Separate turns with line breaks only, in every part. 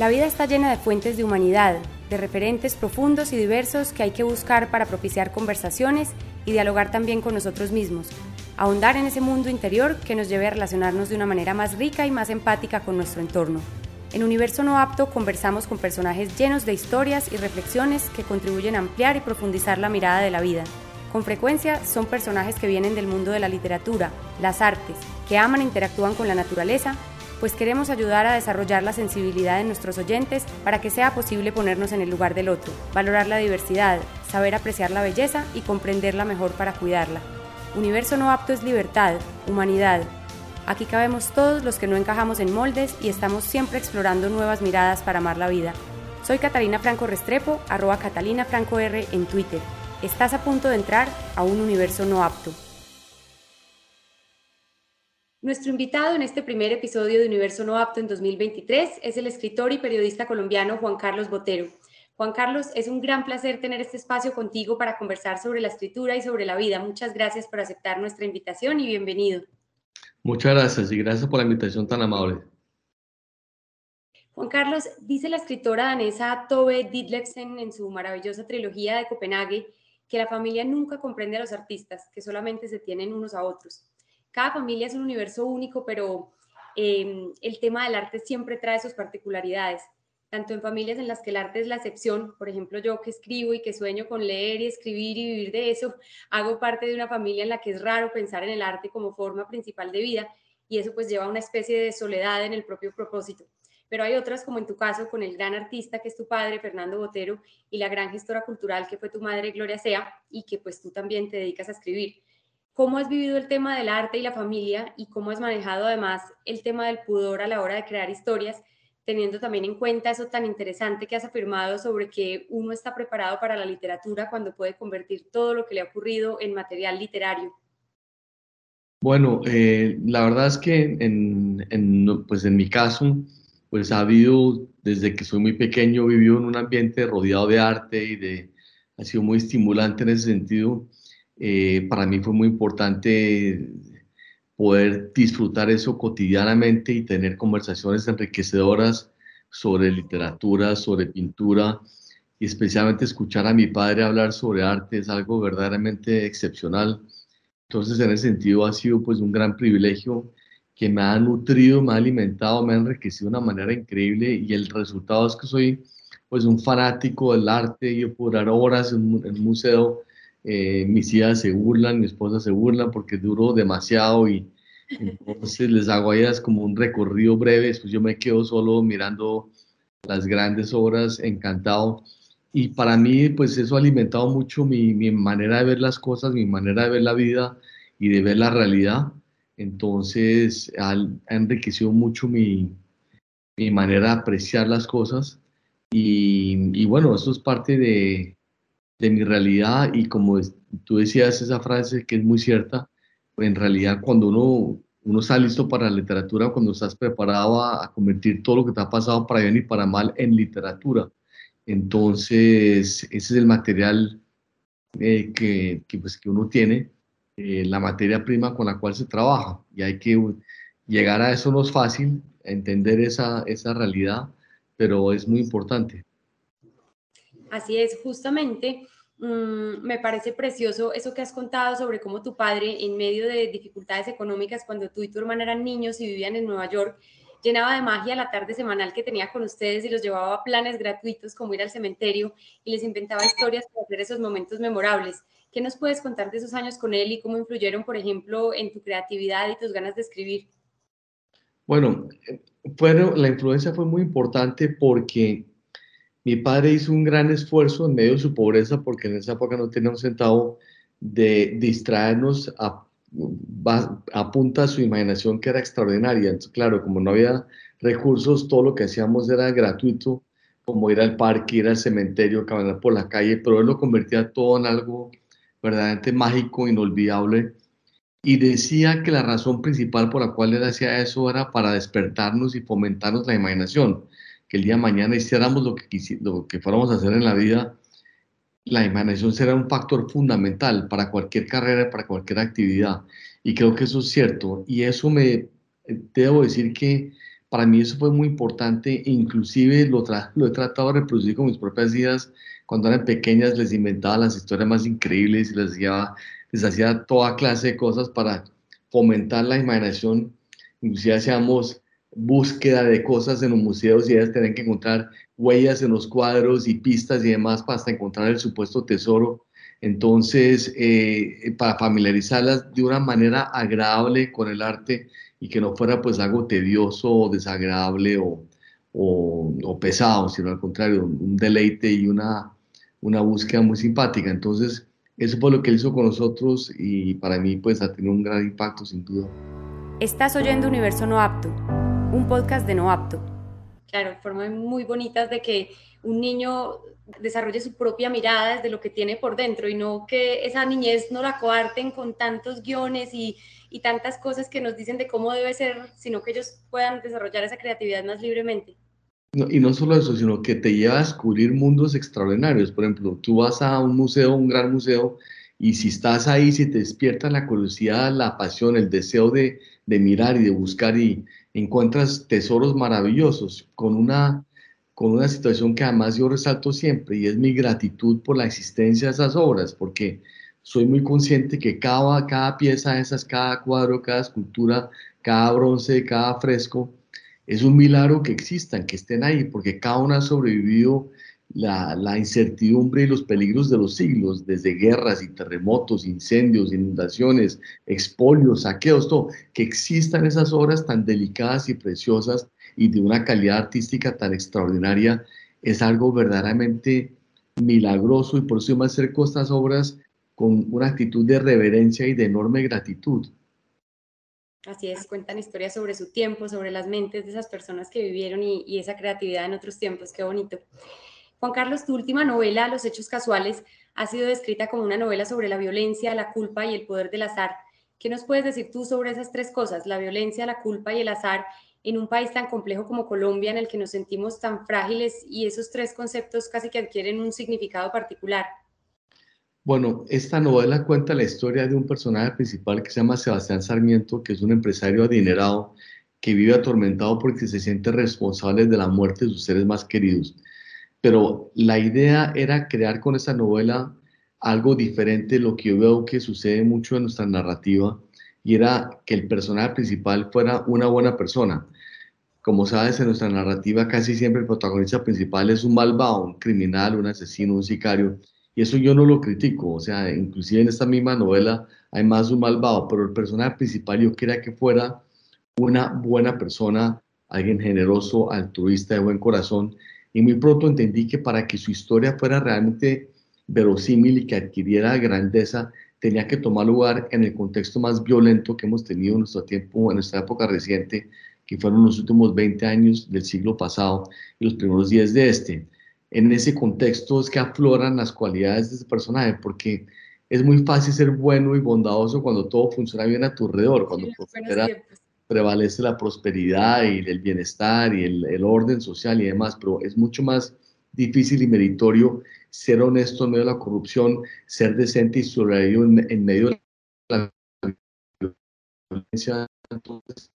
La vida está llena de fuentes de humanidad, de referentes profundos y diversos que hay que buscar para propiciar conversaciones y dialogar también con nosotros mismos, ahondar en ese mundo interior que nos lleve a relacionarnos de una manera más rica y más empática con nuestro entorno. En Universo No Apto conversamos con personajes llenos de historias y reflexiones que contribuyen a ampliar y profundizar la mirada de la vida. Con frecuencia son personajes que vienen del mundo de la literatura, las artes, que aman e interactúan con la naturaleza, pues queremos ayudar a desarrollar la sensibilidad de nuestros oyentes para que sea posible ponernos en el lugar del otro, valorar la diversidad, saber apreciar la belleza y comprenderla mejor para cuidarla. Universo no apto es libertad, humanidad, Aquí cabemos todos los que no encajamos en moldes y estamos siempre explorando nuevas miradas para amar la vida. Soy Catalina Franco Restrepo, arroba Catalina Franco R en Twitter. Estás a punto de entrar a un universo no apto. Nuestro invitado en este primer episodio de Universo No Apto en 2023 es el escritor y periodista colombiano Juan Carlos Botero. Juan Carlos, es un gran placer tener este espacio contigo para conversar sobre la escritura y sobre la vida. Muchas gracias por aceptar nuestra invitación y bienvenido.
Muchas gracias y gracias por la invitación tan amable.
Juan Carlos, dice la escritora danesa Tove Ditlevsen en su maravillosa trilogía de Copenhague que la familia nunca comprende a los artistas, que solamente se tienen unos a otros. Cada familia es un universo único, pero eh, el tema del arte siempre trae sus particularidades tanto en familias en las que el arte es la excepción, por ejemplo yo que escribo y que sueño con leer y escribir y vivir de eso, hago parte de una familia en la que es raro pensar en el arte como forma principal de vida y eso pues lleva a una especie de soledad en el propio propósito. Pero hay otras, como en tu caso, con el gran artista que es tu padre, Fernando Botero, y la gran gestora cultural que fue tu madre, Gloria Sea, y que pues tú también te dedicas a escribir. ¿Cómo has vivido el tema del arte y la familia y cómo has manejado además el tema del pudor a la hora de crear historias teniendo también en cuenta eso tan interesante que has afirmado sobre que uno está preparado para la literatura cuando puede convertir todo lo que le ha ocurrido en material literario?
Bueno, eh, la verdad es que en, en, pues en mi caso, pues ha habido, desde que soy muy pequeño, vivido en un ambiente rodeado de arte y de, ha sido muy estimulante en ese sentido. Eh, para mí fue muy importante poder disfrutar eso cotidianamente y tener conversaciones enriquecedoras sobre literatura, sobre pintura y especialmente escuchar a mi padre hablar sobre arte es algo verdaderamente excepcional. Entonces, en ese sentido ha sido pues un gran privilegio que me ha nutrido, me ha alimentado, me ha enriquecido de una manera increíble y el resultado es que soy pues un fanático del arte, yo puedo durar horas en un museo eh, mis hijas se burlan, mi esposa se burla porque duro demasiado y entonces les hago a como un recorrido breve, después yo me quedo solo mirando las grandes obras, encantado. Y para mí, pues eso ha alimentado mucho mi, mi manera de ver las cosas, mi manera de ver la vida y de ver la realidad. Entonces ha, enriquecido mucho mi, mi manera de apreciar las cosas. Y bueno, eso es parte de, de mi realidad y como tú decías esa frase que es muy cierta, en realidad cuando uno, uno está listo para la literatura, cuando estás preparado a, convertir todo lo que te ha pasado para bien y para mal en literatura. Entonces, ese es el material eh, que, que, pues, que uno tiene, eh, la materia prima con la cual se trabaja. Y hay que llegar a eso no es fácil, entender esa, esa realidad, pero es muy importante.
Así es, justamente mm, me parece precioso eso que has contado sobre cómo tu padre, en medio de dificultades económicas, cuando tú y tu hermana eran niños y vivían en Nueva York, llenaba de magia la tarde semanal que tenía con ustedes y los llevaba a planes gratuitos como ir al cementerio y les inventaba historias para hacer esos momentos memorables. ¿Qué nos puedes contar de esos años con él y cómo influyeron, por ejemplo, en tu creatividad y tus ganas de escribir?
Bueno, eh, la influencia fue muy importante porque mi padre hizo un gran esfuerzo en medio de su pobreza porque en esa época no tenía un centavo de distraernos a, a su imaginación que era extraordinaria. Claro, como no había recursos, todo lo que hacíamos era gratuito, como ir al parque, ir al cementerio, caminar por la calle, pero él lo convertía todo en algo verdaderamente mágico, inolvidable. Y decía que la razón principal por la cual él hacía eso era para despertarnos y fomentarnos la imaginación que el día de mañana hiciéramos lo que, lo que fuéramos a hacer en la vida, la imaginación será un factor fundamental para cualquier carrera, para cualquier actividad. Y creo que eso es cierto. Y eso me, debo decir que para mí eso fue muy importante, inclusive lo, lo he tratado de reproducir con mis propias hijas. Cuando eran pequeñas les inventaba las historias más increíbles y les hacía, les hacía toda clase de cosas para fomentar la imaginación. Inclusive hacíamos búsqueda de cosas en los museos y ellas tenían que encontrar huellas en los cuadros y pistas y demás para hasta encontrar el supuesto tesoro. Entonces, eh, para familiarizarlas de una manera agradable con el arte y que no fuera pues algo tedioso o desagradable o, o, pesado, sino al contrario, un deleite y una, una búsqueda muy simpática. Entonces, eso fue lo que él hizo con nosotros y para mí pues ha tenido un gran impacto sin duda.
Estás oyendo Universo No Apto, un podcast de No Apto. Claro, formas muy bonitas de que un niño desarrolle su propia mirada desde lo que tiene por dentro y no que esa niñez no la coarten con tantos guiones y y tantas cosas que nos dicen de cómo debe ser, sino que ellos puedan desarrollar esa creatividad más libremente.
y no solo eso, sino que te lleva a descubrir mundos extraordinarios. Por ejemplo, tú vas a un museo, un gran museo, y si estás ahí, si te despierta la curiosidad, la pasión, el deseo de, de mirar y de buscar y encuentras tesoros maravillosos con una, con una situación que además yo resalto siempre y es mi gratitud por la existencia de esas obras, porque soy muy consciente que cada, cada pieza de esas, cada cuadro, cada escultura, cada bronce, cada fresco, es un milagro que existan, que estén ahí, porque cada una ha sobrevivido la, incertidumbre y los peligros de los siglos, desde guerras y terremotos, incendios, inundaciones, expolios, saqueos, todo, que existan esas obras tan delicadas y preciosas y de una calidad artística tan extraordinaria, es algo verdaderamente milagroso y por eso yo me acerco a estas obras con una actitud de reverencia y de enorme gratitud.
Así es, cuentan historias sobre su tiempo, sobre las mentes de esas personas que vivieron y, esa creatividad en otros tiempos, qué bonito. Juan Carlos, tu última novela, Los Hechos Casuales, ha sido descrita como una novela sobre la violencia, la culpa y el poder del azar. ¿Qué nos puedes decir tú sobre esas tres cosas, la violencia, la culpa y el azar, en un país tan complejo como Colombia, en el que nos sentimos tan frágiles y esos tres conceptos casi que adquieren un significado particular?
Bueno, esta novela cuenta la historia de un personaje principal que se llama Sebastián Sarmiento, que es un empresario adinerado que vive atormentado porque se siente responsable de la muerte de sus seres más queridos. Pero la idea era crear con esta novela algo diferente de lo que yo veo que sucede mucho en nuestra narrativa, y era que el personaje principal fuera una buena persona. Como sabes, en nuestra narrativa casi siempre el protagonista principal es un malvado, un criminal, un asesino, un sicario, y eso yo no lo critico, o sea, inclusive en esta misma novela hay más un malvado, pero el personaje principal yo quería que fuera una buena persona, alguien generoso, altruista, de buen corazón. Y muy pronto entendí que para que su historia fuera realmente verosímil y que adquiriera grandeza, tenía que tomar lugar en el contexto más violento que hemos tenido en nuestro tiempo, en nuestra época reciente, que fueron los últimos 20 años del siglo pasado y los primeros 10 de este. En ese contexto es que afloran las cualidades de ese personaje, porque es muy fácil ser bueno y bondadoso cuando todo funciona bien a tu alrededor, cuando prevalece la prosperidad y el bienestar y el, orden social y demás, pero es mucho más difícil y meritorio ser honesto en medio de la corrupción, ser decente y solidario en, medio de la violencia.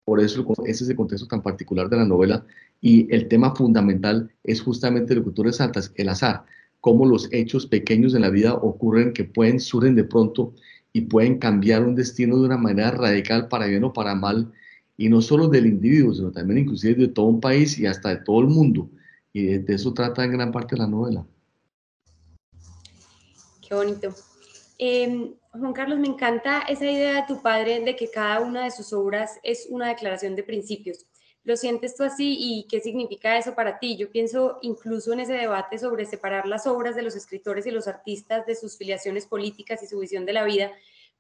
por eso ese es el contexto tan particular de la novela y el tema fundamental es justamente lo que tú resaltas, el azar, cómo los hechos pequeños en la vida ocurren que pueden, surgen de pronto y pueden cambiar un destino de una manera radical para bien o para mal, y no solo del individuo, sino también inclusive de todo un país y hasta de todo el mundo. Y de, eso trata en gran parte la novela.
Qué bonito. Em, Juan Carlos, me encanta esa idea de tu padre de que cada una de sus obras es una declaración de principios. ¿Lo sientes tú así y qué significa eso para ti? Yo pienso incluso en ese debate sobre separar las obras de los escritores y los artistas de sus filiaciones políticas y su visión de la vida.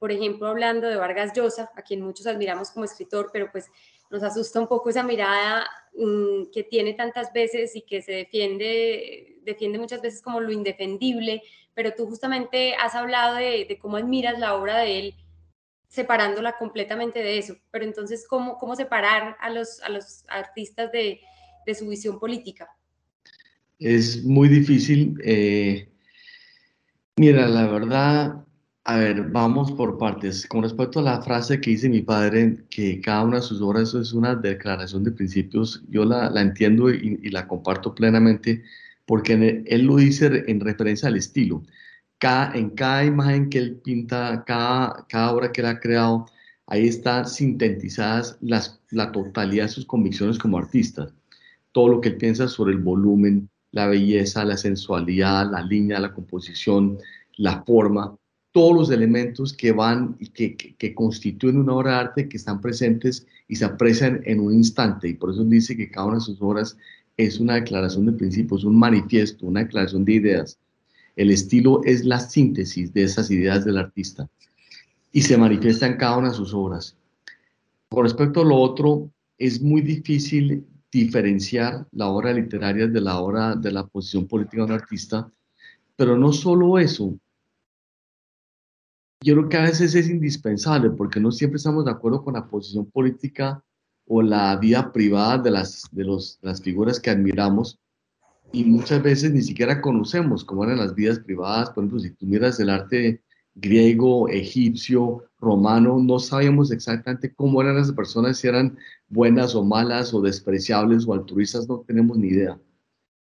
Por ejemplo, hablando de Vargas Llosa, a quien muchos admiramos como escritor, pero pues nos asusta un poco esa mirada mm, que tiene tantas veces y que se defiende, defiende muchas veces como lo indefendible, pero tú justamente has hablado de, cómo admiras la obra de él separándola completamente de eso. Pero entonces, ¿cómo, cómo separar a los, a los artistas de, de su visión política?
Es muy difícil. Eh, mira, la verdad, A ver, vamos por partes. Con respecto a la frase que dice mi padre, que cada una de sus obras es una declaración de principios, yo la, la entiendo y, y, la comparto plenamente, porque él lo dice en referencia al estilo. Cada, en cada imagen que él pinta, cada, cada obra que él ha creado, ahí están sintetizadas las, la totalidad de sus convicciones como artista. Todo lo que él piensa sobre el volumen, la belleza, la sensualidad, la línea, la composición, la forma, todos los elementos que van y que, que, constituyen una obra de arte que están presentes y se aprecian en un instante. Y por eso dice que cada una de sus obras es una declaración de principios, un manifiesto, una declaración de ideas. El estilo es la síntesis de esas ideas del artista y se manifiesta en cada una de sus obras. Con respecto a lo otro, es muy difícil diferenciar la obra literaria de la obra de la posición política de un artista, pero no solo eso, yo creo que a veces es indispensable porque no siempre estamos de acuerdo con la posición política o la vida privada de las, de los, las figuras que admiramos y muchas veces ni siquiera conocemos cómo eran las vidas privadas. Por ejemplo, si tú miras el arte griego, egipcio, romano, no sabíamos exactamente cómo eran esas personas, si eran buenas o malas o despreciables o altruistas, no tenemos ni idea.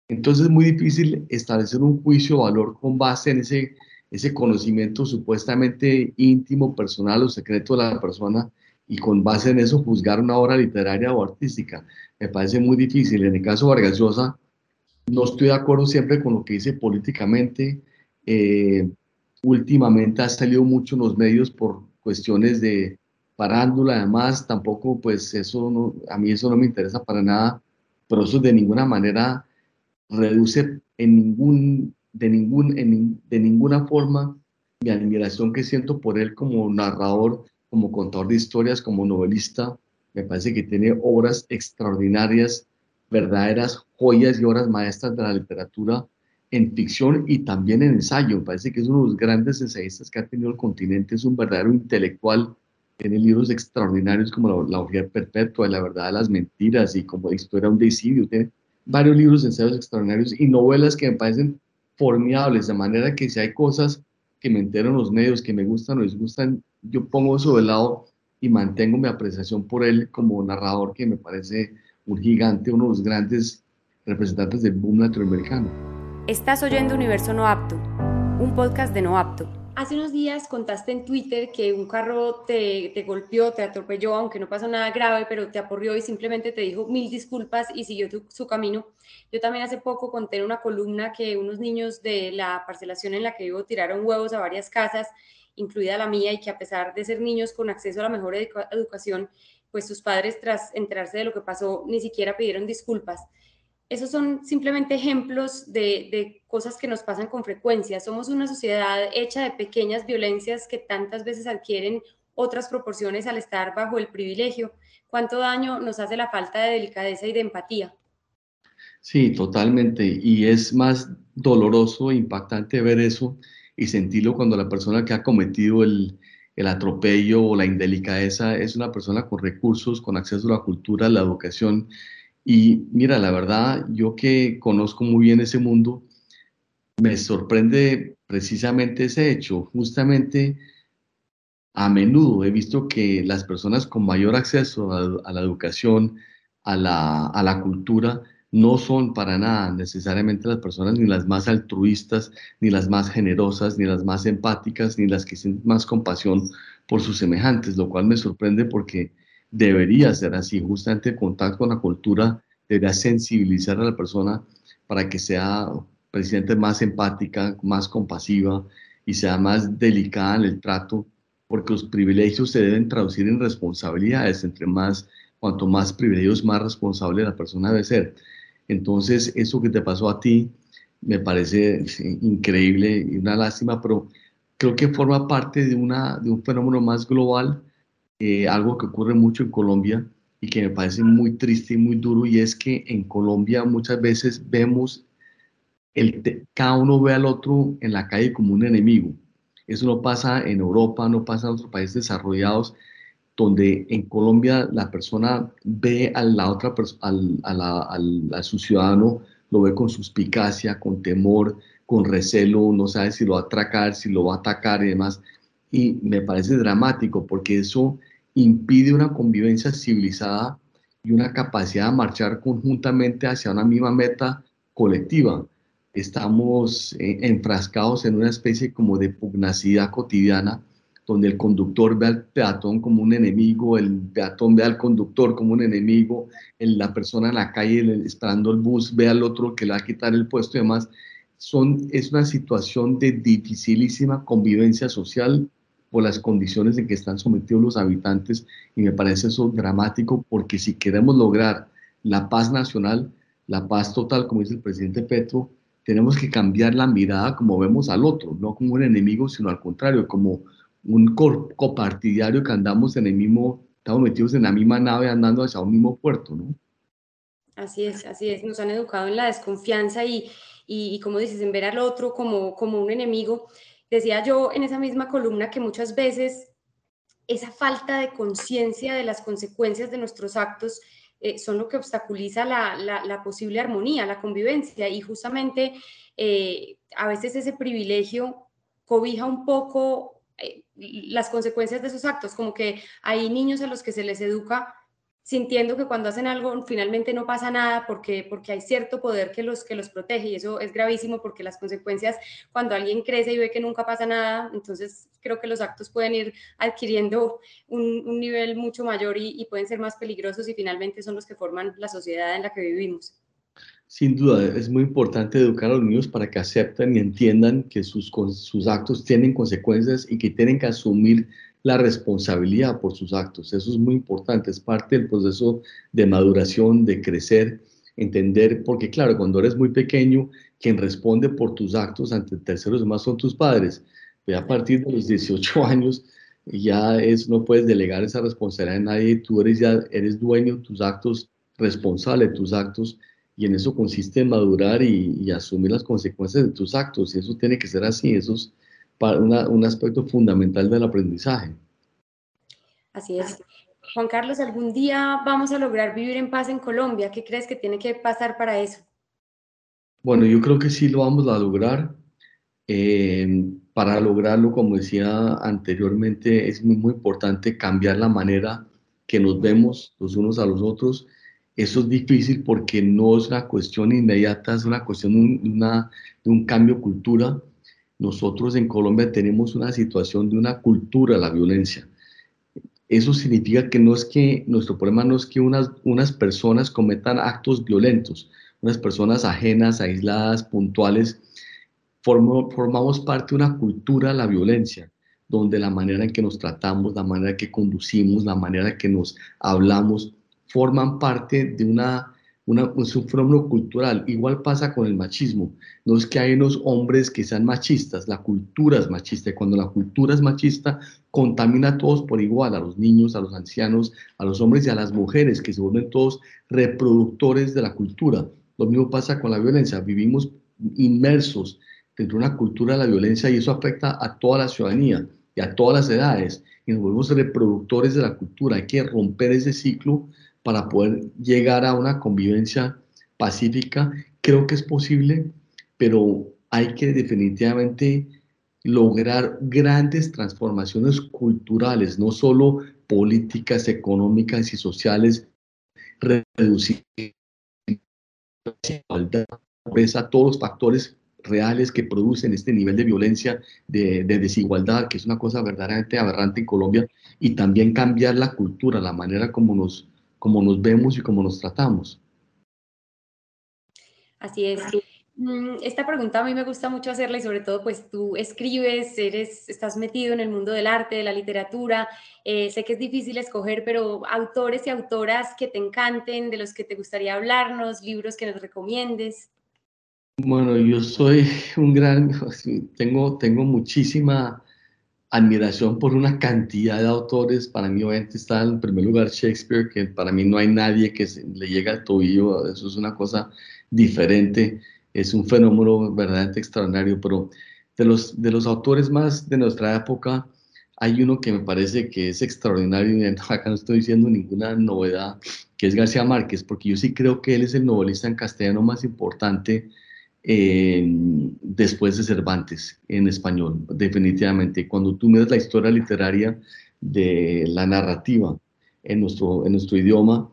Entonces es muy difícil establecer un juicio o valor con base en ese ese conocimiento supuestamente íntimo, personal o secreto de la persona y con base en eso juzgar una obra literaria o artística. Me parece muy difícil. En el caso de Vargas Llosa, no estoy de acuerdo siempre con lo que dice políticamente. Eh, últimamente ha salido mucho en los medios por cuestiones de parándula, además tampoco, pues eso a mí eso no me interesa para nada, pero eso de ninguna manera reduce en ningún de, ningún, de ninguna forma mi admiración que siento por él como narrador, como contador de historias, como novelista. Me parece que tiene obras extraordinarias, verdaderas joyas y obras maestras de la literatura en ficción y también en ensayo. Me parece que es uno de los grandes ensayistas que ha tenido el continente, es un verdadero intelectual. Tiene libros extraordinarios como La, Orgía Perpetua, La Verdad de las Mentiras y como Historia de un Deicidio. Tiene varios libros de ensayos extraordinarios y novelas que me parecen formidables, de manera que si hay cosas que me entero en los medios que me gustan o disgustan, yo pongo eso de lado y mantengo mi apreciación por él como narrador que me parece un gigante, uno de los grandes representantes del boom latinoamericano.
Estás oyendo Universo No Apto, un podcast de No Apto. Hace unos días contaste en Twitter que un carro te, golpeó, te atropelló, aunque no pasó nada grave, pero te aporrió y simplemente te dijo mil disculpas y siguió su camino. Yo también hace poco conté en una columna que unos niños de la parcelación en la que vivo tiraron huevos a varias casas, incluida la mía, y que a pesar de ser niños con acceso a la mejor educación, pues sus padres tras enterarse de lo que pasó ni siquiera pidieron disculpas esos son simplemente ejemplos de, cosas que nos pasan con frecuencia. Somos una sociedad hecha de pequeñas violencias que tantas veces adquieren otras proporciones al estar bajo el privilegio. ¿Cuánto daño nos hace la falta de delicadeza y de empatía?
Sí, totalmente. Y es más doloroso e impactante ver eso y sentirlo cuando la persona que ha cometido el, el atropello o la indelicadeza es una persona con recursos, con acceso a la cultura, a la educación y mira, la verdad, yo que conozco muy bien ese mundo, me sorprende precisamente ese hecho. Justamente a menudo he visto que las personas con mayor acceso a, la educación, a la, cultura, no son para nada necesariamente las personas ni las más altruistas, ni las más generosas, ni las más empáticas, ni las que sienten más compasión por sus semejantes, lo cual me sorprende porque debería ser así, justamente el contacto con la cultura debería sensibilizar a la persona para que sea presidente más empática, más compasiva y sea más delicada en el trato, porque los privilegios se deben traducir en responsabilidades, entre más, cuanto más privilegios, más responsable la persona debe ser. Entonces, eso que te pasó a ti me parece increíble y una lástima, pero creo que forma parte de, una, de un fenómeno más global eh, algo que ocurre mucho en Colombia y que me parece muy triste y muy duro, y es que en Colombia muchas veces vemos, el cada uno ve al otro en la calle como un enemigo. Eso no pasa en Europa, no pasa en otros países desarrollados, donde en Colombia la persona ve a la otra al, a, a su ciudadano, lo ve con suspicacia, con temor, con recelo, no sabe si lo va a atracar, si lo va a atacar y demás. Y me parece dramático porque eso impide una convivencia civilizada y una capacidad de marchar conjuntamente hacia una misma meta colectiva. Estamos eh, enfrascados en una especie como de pugnacidad cotidiana donde el conductor ve al peatón como un enemigo, el peatón ve al conductor como un enemigo, la persona en la calle esperando el bus ve al otro que le va a quitar el puesto y demás. Son, es una situación de dificilísima convivencia social por las condiciones en que están sometidos los habitantes y me parece eso dramático porque si queremos lograr la paz nacional, la paz total, como dice el presidente Petro, tenemos que cambiar la mirada como vemos al otro, no como un enemigo, sino al contrario, como un copartidario que andamos en el mismo, estamos metidos en la misma nave andando hacia un mismo puerto, ¿no?
Así es, así es, nos han educado en la desconfianza y, y, como dices, en ver al otro como, como un enemigo. Decía yo en esa misma columna que muchas veces esa falta de conciencia de las consecuencias de nuestros actos eh, son lo que obstaculiza la, posible armonía, la convivencia. Y justamente eh, a veces ese privilegio cobija un poco eh, las consecuencias de esos actos, como que hay niños a los que se les educa sintiendo que cuando hacen algo finalmente no pasa nada porque, porque hay cierto poder que los, que los protege y eso es gravísimo porque las consecuencias cuando alguien crece y ve que nunca pasa nada, entonces creo que los actos pueden ir adquiriendo un, nivel mucho mayor y pueden ser más peligrosos y finalmente son los que forman la sociedad en la que vivimos.
Sin duda, es muy importante educar a los niños para que acepten y entiendan que sus, sus actos tienen consecuencias y que tienen que asumir la responsabilidad por sus actos. Eso es muy importante, es parte del proceso de maduración, de crecer, entender, porque claro, cuando eres muy pequeño, quien responde por tus actos ante terceros más son tus padres. Pero a partir de los 18 años ya es, no puedes delegar esa responsabilidad a nadie, tú eres ya eres dueño de tus actos, responsable de tus actos y en eso consiste en madurar y, asumir las consecuencias de tus actos, y eso tiene que ser así, eso es un aspecto fundamental del aprendizaje.
Así es. Juan Carlos, ¿algún día vamos a lograr vivir en paz en Colombia? ¿Qué crees que tiene que pasar para eso?
Bueno, yo creo que sí lo vamos a lograr. Eh, para lograrlo, como decía anteriormente, es muy, muy importante cambiar la manera que nos vemos los unos a los otros eso es difícil porque no es una cuestión inmediata, es una cuestión de, una, de un cambio de cultura. Nosotros en Colombia tenemos una situación de una cultura la violencia. Eso significa que no es que nuestro problema no es que unas, unas personas cometan actos violentos, unas personas ajenas, aisladas, puntuales. formamos parte de una cultura la violencia, donde la manera en que nos tratamos, la manera que conducimos, la manera en que nos hablamos, forman parte de una, una, un fenómeno cultural. Igual pasa con el machismo. No es que hay unos hombres que sean machistas, la cultura es machista. Y cuando la cultura es machista, contamina a todos por igual, a los niños, a los ancianos, a los hombres y a las mujeres, que se vuelven todos reproductores de la cultura. Lo mismo pasa con la violencia. Vivimos inmersos dentro de una cultura de la violencia y eso afecta a toda la ciudadanía y a todas las edades. Y nos volvemos reproductores de la cultura. Hay que romper ese ciclo para poder llegar a una convivencia pacífica. Creo que es posible, pero hay que definitivamente lograr grandes transformaciones culturales, no solo políticas, económicas y sociales, reducir la pobreza, todos los factores reales que producen este nivel de violencia, de, de, desigualdad, que es una cosa verdaderamente aberrante en Colombia, y también cambiar la cultura, la manera como nos cómo nos vemos y cómo nos tratamos.
Así es. Mm, esta pregunta a mí me gusta mucho hacerla y sobre todo pues tú escribes, eres, estás metido en el mundo del arte, de la literatura, eh, sé que es difícil escoger, pero autores y autoras que te encanten, de los que te gustaría hablarnos, libros que nos recomiendes.
Bueno, yo soy un gran, tengo, tengo muchísima admiración por una cantidad de autores. Para mí, obviamente, está en primer lugar Shakespeare, que para mí no hay nadie que le llegue al tobillo. Eso es una cosa diferente. Es un fenómeno verdaderamente extraordinario. Pero de los, de los autores más de nuestra época, hay uno que me parece que es extraordinario. Y acá no estoy diciendo ninguna novedad, que es García Márquez, porque yo sí creo que él es el novelista en castellano más importante después de Cervantes en español, definitivamente. Cuando tú miras la historia literaria de la narrativa en nuestro, en nuestro idioma,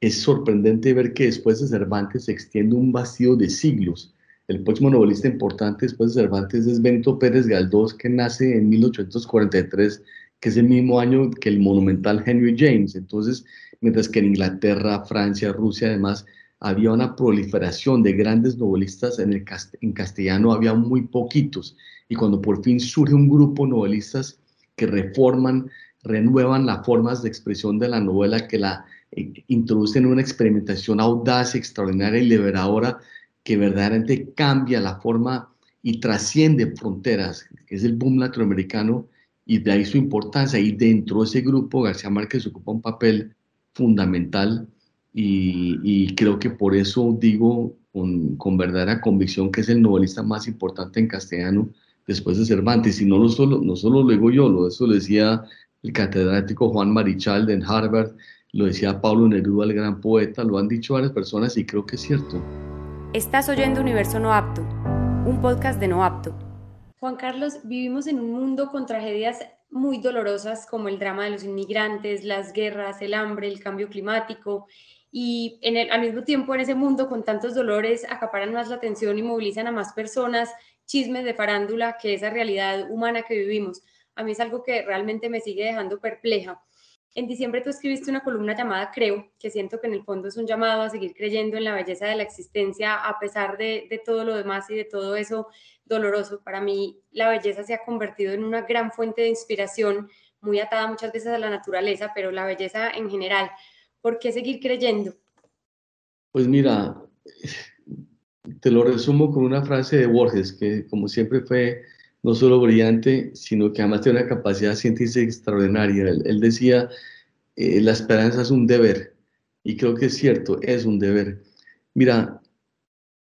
es sorprendente ver que después de Cervantes se extiende un vacío de siglos. El próximo novelista importante después de Cervantes es Benito Pérez Galdós, que nace en 1843, que es el mismo año que el monumental Henry James. Entonces, mientras que en Inglaterra, Francia, Rusia, además, había una proliferación de grandes novelistas, en, el en castellano había muy poquitos. Y cuando por fin surge un grupo de novelistas que reforman, renuevan las formas de expresión de la novela, que la eh, introducen una experimentación audaz, extraordinaria y liberadora, que verdaderamente cambia la forma y trasciende fronteras, es el boom latinoamericano, y de ahí su importancia. Y dentro de ese grupo, García Márquez ocupa un papel fundamental y, creo que por eso digo con, con, verdadera convicción que es el novelista más importante en castellano después de Cervantes. Y no, lo solo, no solo lo digo yo, lo, eso lo decía el catedrático Juan Marichal de Harvard, lo decía Pablo Neruda, el gran poeta, lo han dicho varias personas y creo que es cierto.
Estás oyendo Universo No Apto, un podcast de No Apto. Juan Carlos, vivimos en un mundo con tragedias muy dolorosas como el drama de los inmigrantes, las guerras, el hambre, el cambio climático y en el, al mismo tiempo en ese mundo con tantos dolores acaparan más la atención y movilizan a más personas, chismes de farándula que esa realidad humana que vivimos. A mí es algo que realmente me sigue dejando perpleja. En diciembre tú escribiste una columna llamada Creo, que siento que en el fondo es un llamado a seguir creyendo en la belleza de la existencia a pesar de, de todo lo demás y de todo eso doloroso. Para mí la belleza se ha convertido en una gran fuente de inspiración, muy atada muchas veces a la naturaleza, pero la belleza en general. ¿Por qué seguir creyendo?
Pues mira, te lo resumo con una frase de Borges, que como siempre fue no solo brillante, sino que además tiene una capacidad científica extraordinaria. Él, decía, eh, la esperanza es un deber, y creo que es cierto, es un deber. Mira,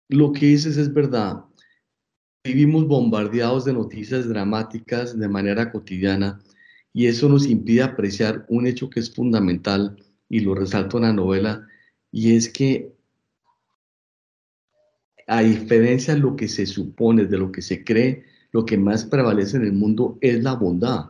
lo que dices es verdad. Vivimos bombardeados de noticias dramáticas de manera cotidiana y eso nos impide apreciar un hecho que es fundamental y lo resalto en la novela, y es que a diferencia de lo que se supone, de lo que se cree, lo que más prevalece en el mundo es la bondad.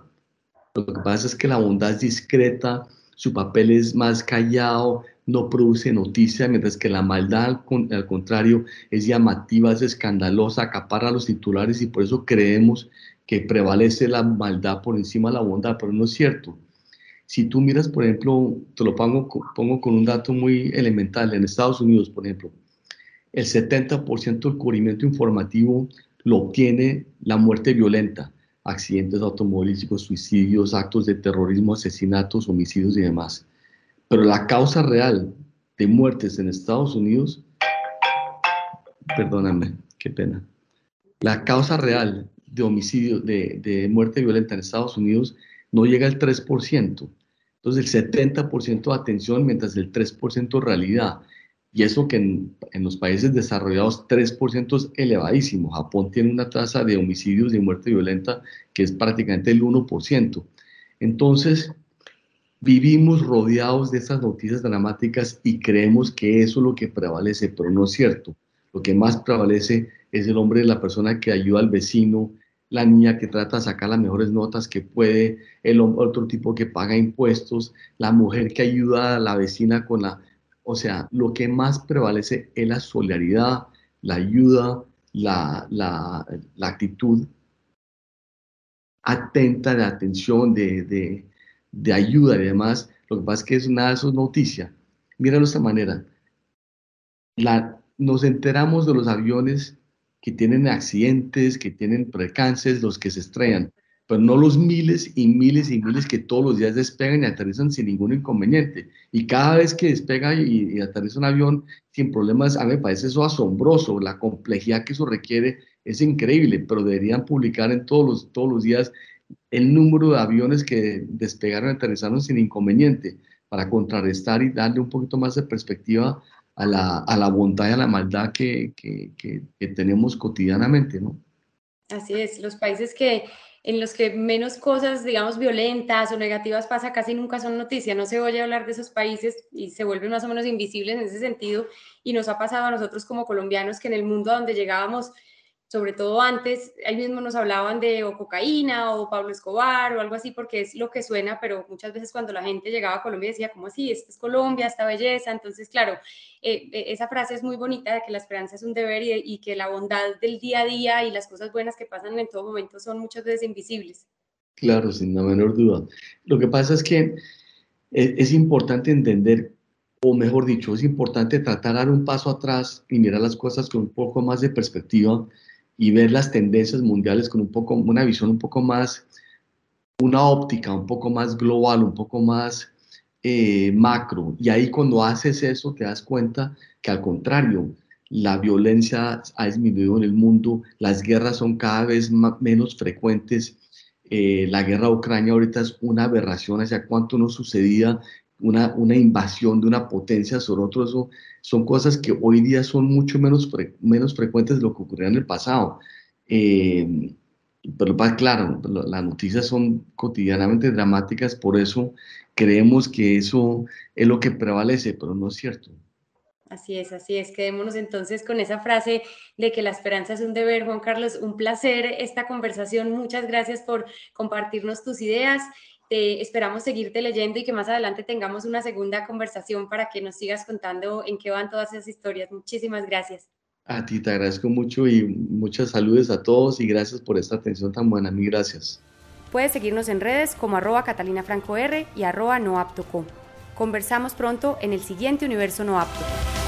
Lo que pasa es que la bondad es discreta, su papel es más callado, no produce noticia, mientras que la maldad, al, contrario, es llamativa, es escandalosa, acapara los titulares y por eso creemos que prevalece la maldad por encima de la bondad, pero no es cierto. Si tú miras, por ejemplo, te lo pongo, con un dato muy elemental, en Estados Unidos, por ejemplo, el 70% del cubrimiento informativo lo obtiene la muerte violenta, accidentes automovilísticos, suicidios, actos de terrorismo, asesinatos, homicidios y demás. Pero la causa real de muertes en Estados Unidos, perdóname, qué pena, la causa real de homicidio, de, de muerte violenta en Estados Unidos no llega al 3%. Entonces el 70% de atención, mientras el 3% realidad. Y eso que en, los países desarrollados 3% es elevadísimo. Japón tiene una tasa de homicidios y muerte violenta que es prácticamente el 1%. Entonces, vivimos rodeados de estas noticias dramáticas y creemos que eso es lo que prevalece, pero no es cierto. Lo que más prevalece es el hombre, la persona que ayuda al vecino, la niña que trata de sacar las mejores notas que puede, el otro tipo que paga impuestos, la mujer que ayuda a la vecina con la o sea, lo que más prevalece es la solidaridad, la ayuda, la, la, actitud atenta de atención, de, de, ayuda y demás. Lo que pasa es que es nada de eso es noticia. Míralo de esta manera. La, nos enteramos de los aviones que tienen accidentes, que tienen percances, los que se estrellan pero no los miles y miles y miles que todos los días despegan y aterrizan sin ningún inconveniente. Y cada vez que despega y, aterriza un avión sin problemas, a mí me parece eso asombroso, la complejidad que eso requiere es increíble, pero deberían publicar en todos los, todos los días el número de aviones que despegaron y aterrizaron sin inconveniente para contrarrestar y darle un poquito más de perspectiva a la, a la bondad y a la maldad que, que, que tenemos cotidianamente, ¿no?
Así es, los países que en los que menos cosas, digamos, violentas o negativas pasa, casi nunca son noticias, no se oye hablar de esos países y se vuelven más o menos invisibles en ese sentido. Y nos ha pasado a nosotros como colombianos que en el mundo donde llegábamos sobre todo antes, ahí mismo nos hablaban de o cocaína o Pablo Escobar o algo así, porque es lo que suena, pero muchas veces cuando la gente llegaba a Colombia decía, ¿cómo así? Esta es Colombia, esta belleza. Entonces, claro, eh, eh, esa frase es muy bonita de que la esperanza es un deber y, y, que la bondad del día a día y las cosas buenas que pasan en todo momento son muchas veces invisibles.
Claro, sin la menor duda. Lo que pasa es que es, es importante entender o mejor dicho, es importante tratar de dar un paso atrás y mirar las cosas con un poco más de perspectiva y ver las tendencias mundiales con un poco, una visión un poco más, una óptica un poco más global, un poco más eh, macro. Y ahí cuando haces eso te das cuenta que al contrario, la violencia ha disminuido en el mundo, las guerras son cada vez menos frecuentes. Eh, la guerra de Ucrania ahorita es una aberración hacia cuánto no sucedía una, una invasión de una potencia sobre otro, eso son cosas que hoy día son mucho menos, menos frecuentes de lo que ocurría en el pasado. Eh, pero claro, las noticias son cotidianamente dramáticas, por eso creemos que eso es lo que prevalece, pero no es cierto.
Así es, así es. Quedémonos entonces con esa frase de que la esperanza es un deber, Juan Carlos. Un placer esta conversación. Muchas gracias por compartirnos tus ideas te esperamos seguirte leyendo y que más adelante tengamos una segunda conversación para que nos sigas contando en qué van todas esas historias. Muchísimas gracias.
A ti te agradezco mucho y muchas saludos a todos y gracias por esta atención tan buena. Mil gracias.
Puedes seguirnos en redes como arroba Catalina Franco R y arroba noaptoco. Conversamos pronto en el siguiente Universo No Apto.